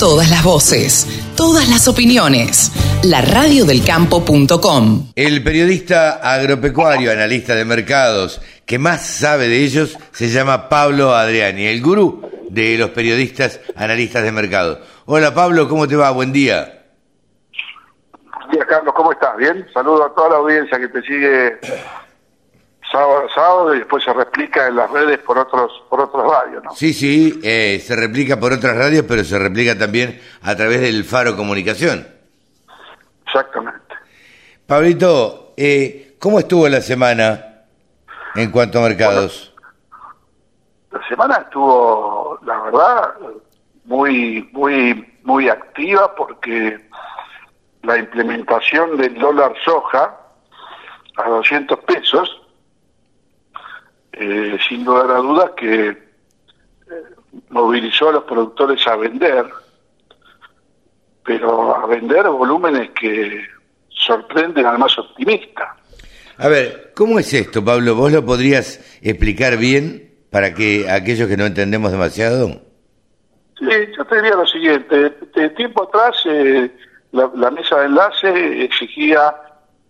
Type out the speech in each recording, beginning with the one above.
Todas las voces, todas las opiniones. La radiodelcampo.com. El periodista agropecuario, analista de mercados, que más sabe de ellos, se llama Pablo Adriani, el gurú de los periodistas analistas de mercado. Hola Pablo, ¿cómo te va? Buen día. Buen día Carlos, ¿cómo estás? ¿Bien? Saludo a toda la audiencia que te sigue sábado sábado y después se replica en las redes por otros por otros radios, ¿no? Sí, sí, eh, se replica por otras radios, pero se replica también a través del Faro Comunicación. Exactamente. Pablito, eh, ¿cómo estuvo la semana en cuanto a mercados? la semana estuvo, la verdad, muy muy muy activa porque la implementación del dólar soja a 200 pesos eh, sin lugar a dudas que eh, movilizó a los productores a vender, pero a vender volúmenes que sorprenden al más optimista. A ver, ¿cómo es esto, Pablo? ¿Vos lo podrías explicar bien para que aquellos que no entendemos demasiado? Sí, yo te diría lo siguiente. De tiempo atrás, eh, la, la mesa de enlace exigía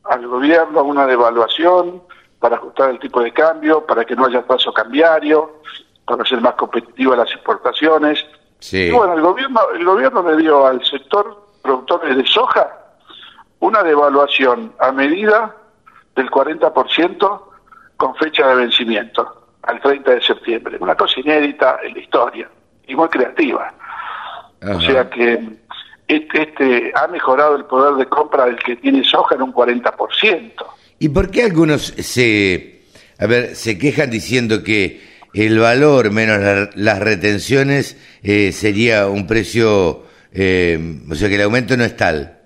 al gobierno una devaluación para ajustar el tipo de cambio, para que no haya paso cambiario, para hacer más competitivas las exportaciones. Sí. Y bueno, el gobierno, el gobierno le dio al sector productores de soja una devaluación a medida del 40% con fecha de vencimiento, al 30 de septiembre. Una cosa inédita en la historia y muy creativa. Ajá. O sea que este, este ha mejorado el poder de compra del que tiene soja en un 40%. ¿Y por qué algunos se, a ver, se quejan diciendo que el valor menos la- las retenciones eh, sería un precio, eh, o sea que el aumento no es tal?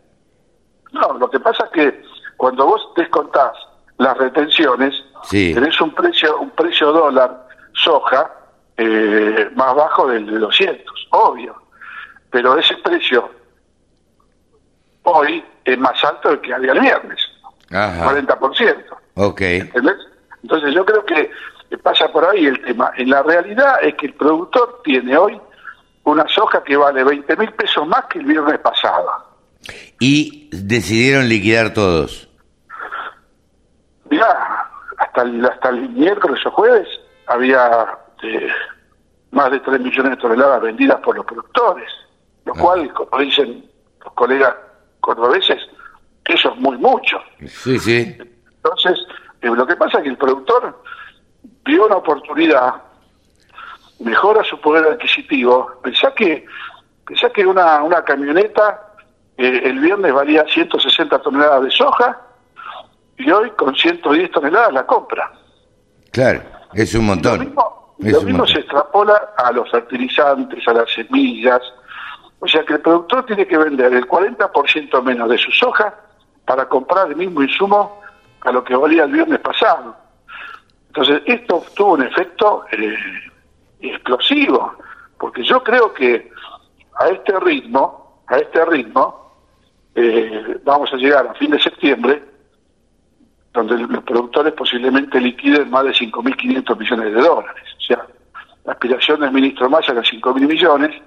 No, lo que pasa es que cuando vos descontás las retenciones, Sí. tenés un precio un precio dólar soja eh, más bajo del de 200, obvio. Pero ese precio hoy es más alto del que había el viernes, Ajá. 40%. Ok. ¿Entendés? Entonces yo creo que pasa por ahí el tema. En la realidad es que el productor tiene hoy una soja que vale 20 mil pesos más que el viernes pasado. Y decidieron liquidar todos. Mirá, hasta el, hasta el miércoles o jueves había eh, más de 3 millones de toneladas vendidas por los productores, lo cual, como dicen los colegas cordobeses, eso es muy mucho. Sí, sí. Entonces, eh, lo que pasa es que el productor vio una oportunidad, mejora su poder adquisitivo. Pensá que, pensá que una, una camioneta eh, el viernes valía 160 toneladas de soja y hoy con 110 toneladas la compra. Claro, es un Lo montón. mismo, lo mismo se extrapola a los fertilizantes, a las semillas. O sea que el productor tiene que vender el 40% menos de su soja para comprar el mismo insumo a lo que valía el viernes pasado. Entonces, esto tuvo un efecto eh, explosivo, porque yo creo que a este ritmo, a este ritmo, eh, vamos a llegar a fin de septiembre, donde los productores posiblemente liquiden más de 5.500 millones de dólares. O sea, la aspiración del ministro Massa era 5.000 millones,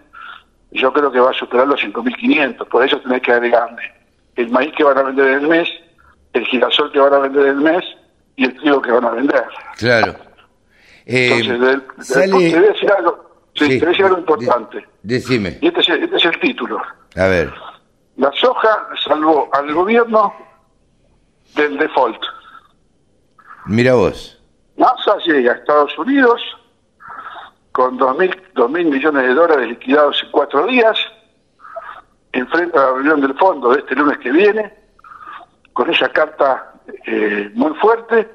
y yo creo que va a superar los 5.500. Por eso tenés que agregarle el maíz que van a vender en el mes, el girasol que van a vender en el mes y el trigo que van a vender. Claro. Eh, Entonces, del- sale- te voy a decir algo, sí, Sí, te voy a decir algo de- importante. Decime. Y este es, el, este es el título. A ver. La soja salvó al gobierno del default. Mira vos. NASA llega a Estados Unidos con 2.000 mil millones de dólares liquidados en cuatro días, enfrenta la reunión del fondo de este lunes que viene, con esa carta eh, muy fuerte,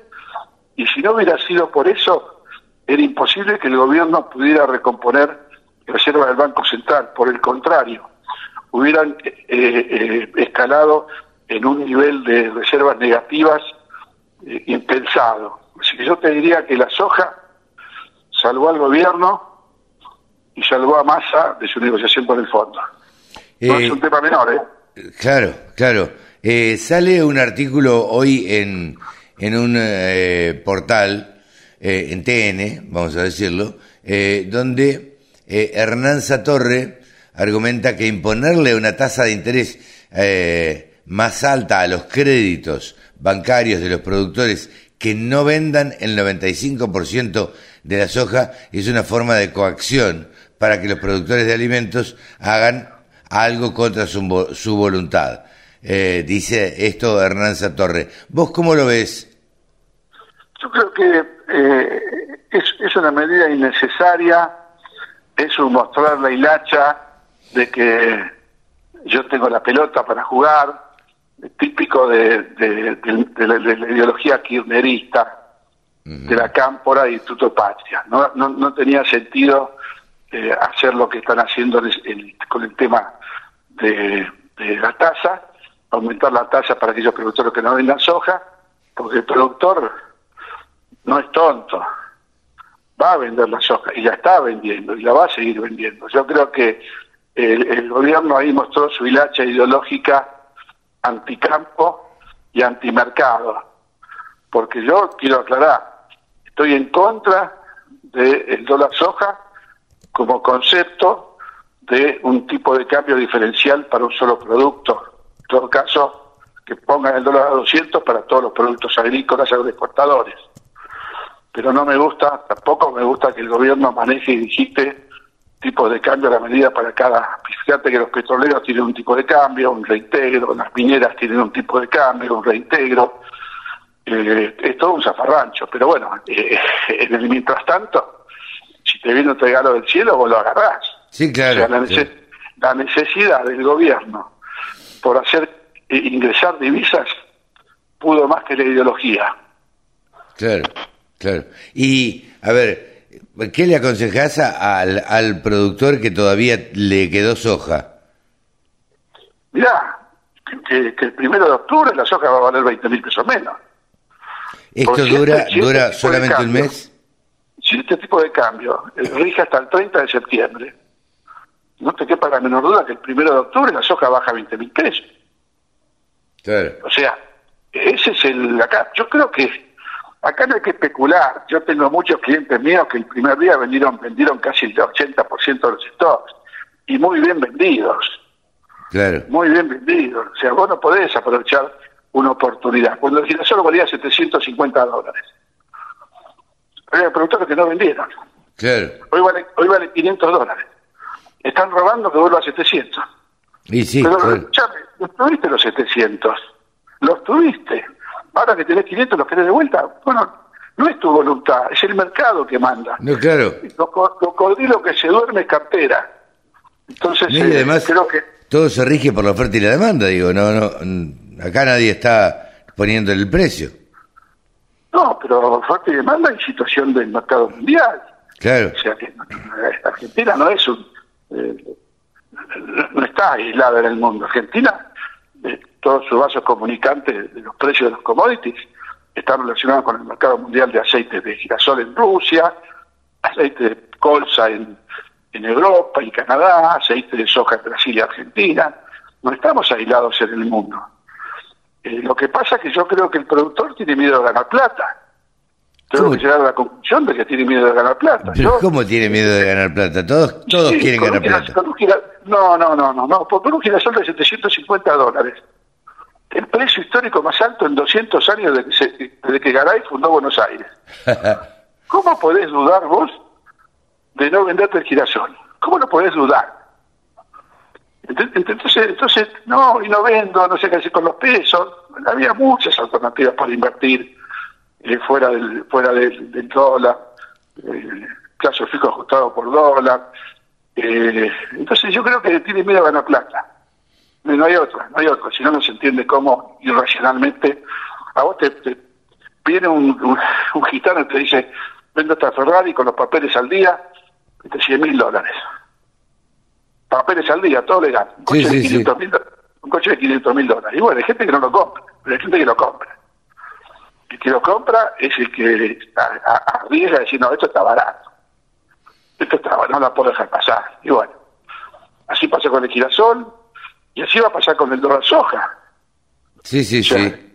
y si no hubiera sido por eso, era imposible que el gobierno pudiera recomponer reservas del Banco Central. Por el contrario, hubieran eh, eh, escalado en un nivel de reservas negativas eh, impensado. Así que yo te diría que la soja salvó al gobierno y salvó a Massa de su negociación con el fondo. No Eh, es un tema menor, ¿eh? Claro, claro. Eh, sale un artículo hoy en, en un eh, portal, en TN, vamos a decirlo, donde Hernán Satorre argumenta que imponerle una tasa de interés eh, más alta a los créditos bancarios de los productores que no vendan el 95% de la soja es una forma de coacción para que los productores de alimentos hagan algo contra su, su voluntad. Eh, dice esto Hernán Satorre. ¿Vos cómo lo ves? Yo creo que eh, es, es, una medida innecesaria, es un mostrar la hilacha de que yo tengo la pelota para jugar, típico de, de, de, la, ideología kirchnerista, de la cámpora y Instituto Patria. No, no, no tenía sentido eh, hacer lo que están haciendo con el tema de, la tasa, aumentar la tasa para aquellos productores que no vendan soja, porque el productor no es tonto, va a vender la soja y la está vendiendo y la va a seguir vendiendo. Yo creo que el, gobierno ahí mostró su hilacha ideológica anticampo y antimercado. Porque yo quiero aclarar, estoy en contra del dólar soja como concepto de un tipo de cambio diferencial para un solo producto. En todo caso, que pongan el dólar a 200 para todos los productos agrícolas y agroexportadores. Pero no me gusta, tampoco me gusta que el gobierno maneje y digite tipos de cambio a la medida para cada. Fíjate que los petroleros tienen un tipo de cambio, un reintegro, las mineras tienen un tipo de cambio, un reintegro. Eh, es todo un zafarrancho, pero bueno, eh, mientras tanto, te viene un regalo del cielo, vos lo agarrás. Sí, claro. la, necesidad del gobierno por hacer eh, ingresar divisas pudo más que la ideología. Claro, claro. Y, a ver, ¿Qué le aconsejás al, al productor que todavía le quedó soja? Mirá, que, el primero de octubre la soja va a valer 20 mil pesos menos. ¿Esto dura, dura solamente un mes? Si este tipo de cambio eh, rige hasta el 30 de septiembre, no te quepa la menor duda que el primero de octubre la soja baja 20 mil pesos. Claro. O sea, ese es el acá. Yo creo que Acá no hay que especular. Yo tengo muchos clientes míos que el primer día vendieron, vendieron casi el 80% de los stocks. Y muy bien vendidos. Claro. Muy bien vendidos. O sea, vos no podés aprovechar una oportunidad. Cuando el girasol valía 750 dólares. Había productores que no vendieron. Claro. Hoy vale, hoy vale 500 dólares. Están robando que vuelva a 700. Y sí, Pero, escuchame, los tuviste los 700. Los tuviste ahora que tenés 500 los querés de vuelta. Bueno, no es tu voluntad, es el mercado que manda. No, claro. Lo, que se duerme es cartera. Entonces, y además, eh, creo que... Todo se rige por la oferta y la demanda, digo, no, no, acá nadie está poniendo el precio. No, pero oferta y demanda en situación del mercado mundial. Claro. O sea que Argentina no es un... Eh, no está aislada en el mundo. Argentina eh, todos sus vasos comunicantes de los precios de los commodities están relacionados con el mercado mundial de aceite de girasol en Rusia, aceite de colza en, en Europa y Canadá, aceite de soja en Brasil y Argentina. No estamos aislados en el mundo. Eh, lo que pasa es que yo creo que el productor tiene miedo de ganar plata. Tengo que llegar a la conclusión de que tiene miedo de ganar plata. ¿Cómo tiene miedo de ganar plata? Todos, todos quieren ganar plata. no, no, no, no, no. Por un girasol de 750 dólares el precio histórico más alto en 200 años desde que, Garay fundó Buenos Aires. ¿Cómo podés dudar vos de no venderte el girasol? ¿Cómo lo podés dudar? Entonces, entonces, no, y no vendo, no sé qué hacer con los pesos. Había muchas alternativas para invertir eh, fuera del fuera del, dólar, eh, fijo ajustado por dólar. Eh, entonces yo creo que tiene miedo a ganar plata. No hay otra, no hay otra. Si no, no se entiende cómo irracionalmente. A vos te, viene un, un, gitano y te dice: vendo esta Ferrari con los papeles al día, de 100 mil dólares. Papeles al día, todo legal. Un coche, de, 500 Mil, un coche de 500 mil dólares. Y bueno, hay gente que no lo compra, pero hay gente que lo compra. El que lo compra es el que arriesga a decir: no, esto está barato. Esto está no la puedo dejar pasar. Y bueno, así pasa con el girasol y así va a pasar con el dólar soja. Sí, sí, sí.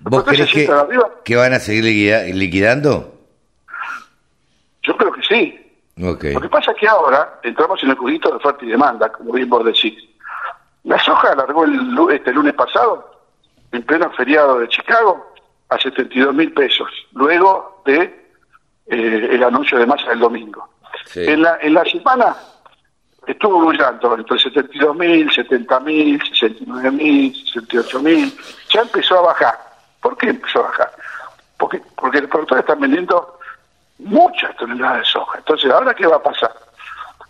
¿Vos crees que, que, van a seguir liquidando? Yo creo que sí. Lo que pasa es que ahora entramos en el juguito de oferta y demanda, como bien vos decís. La soja alargó el, este lunes pasado, en pleno feriado de Chicago, a 72 mil pesos, luego de eh, el anuncio de masa del domingo. En, la, en la semana estuvo brillando entre 72 mil, 70 mil, 69 mil, 68 mil, ya empezó a bajar. ¿Por qué empezó a bajar? Porque, porque los productores están vendiendo muchas toneladas de soja. Entonces, ¿ahora qué va a pasar?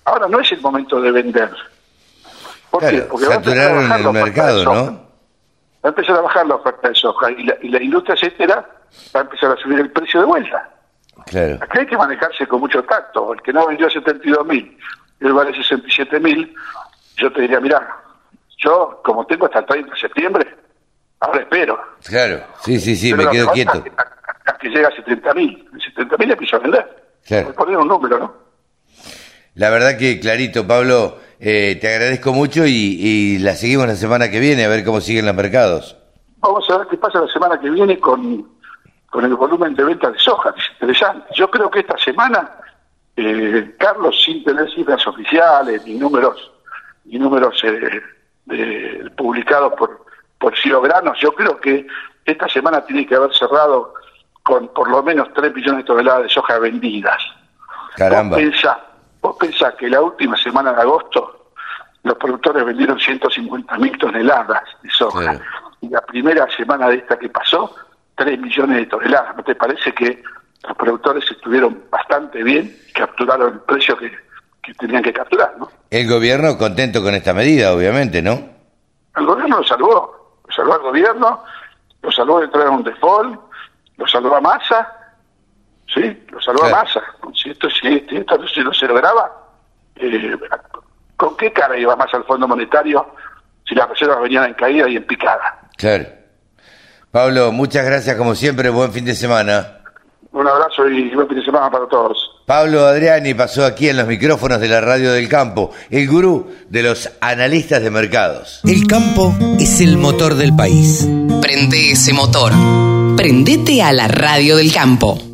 Ahora no es el momento de vender. ¿Por qué? Porque va a empezar a bajar el mercado, ¿no? Va a empezar a bajar la oferta de soja y la, y la industria etcétera va a empezar a subir el precio de vuelta. Claro. Acá hay que manejarse con mucho tacto. El que no vendió 72 mil, él vale 67 mil, yo te diría, mira, yo como tengo hasta el 30 de septiembre, ahora espero. Claro, sí, sí, sí, me quedo quieto que llega a 70 mil. 70 mil empiezo a vender. Claro. poner un número, ¿no? La verdad que clarito, Pablo, eh, te agradezco mucho y, la seguimos la semana que viene a ver cómo siguen los mercados. Vamos a ver qué pasa la semana que viene con, con el volumen de venta de soja, es interesante. Yo creo que esta semana, eh, Carlos, sin tener cifras oficiales ni números, ni números eh, publicados por, por Ciro Granos, yo creo que esta semana tiene que haber cerrado con por lo menos 3 millones de toneladas de soja vendidas. Caramba. Vos pensás, que la última semana de agosto los productores vendieron 150 mil toneladas de soja. Y la primera semana de esta que pasó, 3 millones de toneladas. ¿No te parece que los productores estuvieron bastante bien y capturaron el precio que, tenían que capturar? ¿no? El gobierno contento con esta medida, obviamente, ¿no? El gobierno lo salvó. Lo salvó al gobierno, lo salvó de entrar en un default lo salvó a Massa, ¿sí? Lo salvó a Massa. Si esto, si esto no se lograba, eh, ¿con qué cara iba más al Fondo Monetario si las reservas venían en caída y en picada? Claro. Pablo, muchas gracias como siempre, buen fin de semana. Un abrazo y buen fin de semana para todos. Pablo Adriani pasó aquí en los micrófonos de la Radio del Campo, el gurú de los analistas de mercados. El campo es el motor del país. Prende ese motor. Prendete a la radio del campo.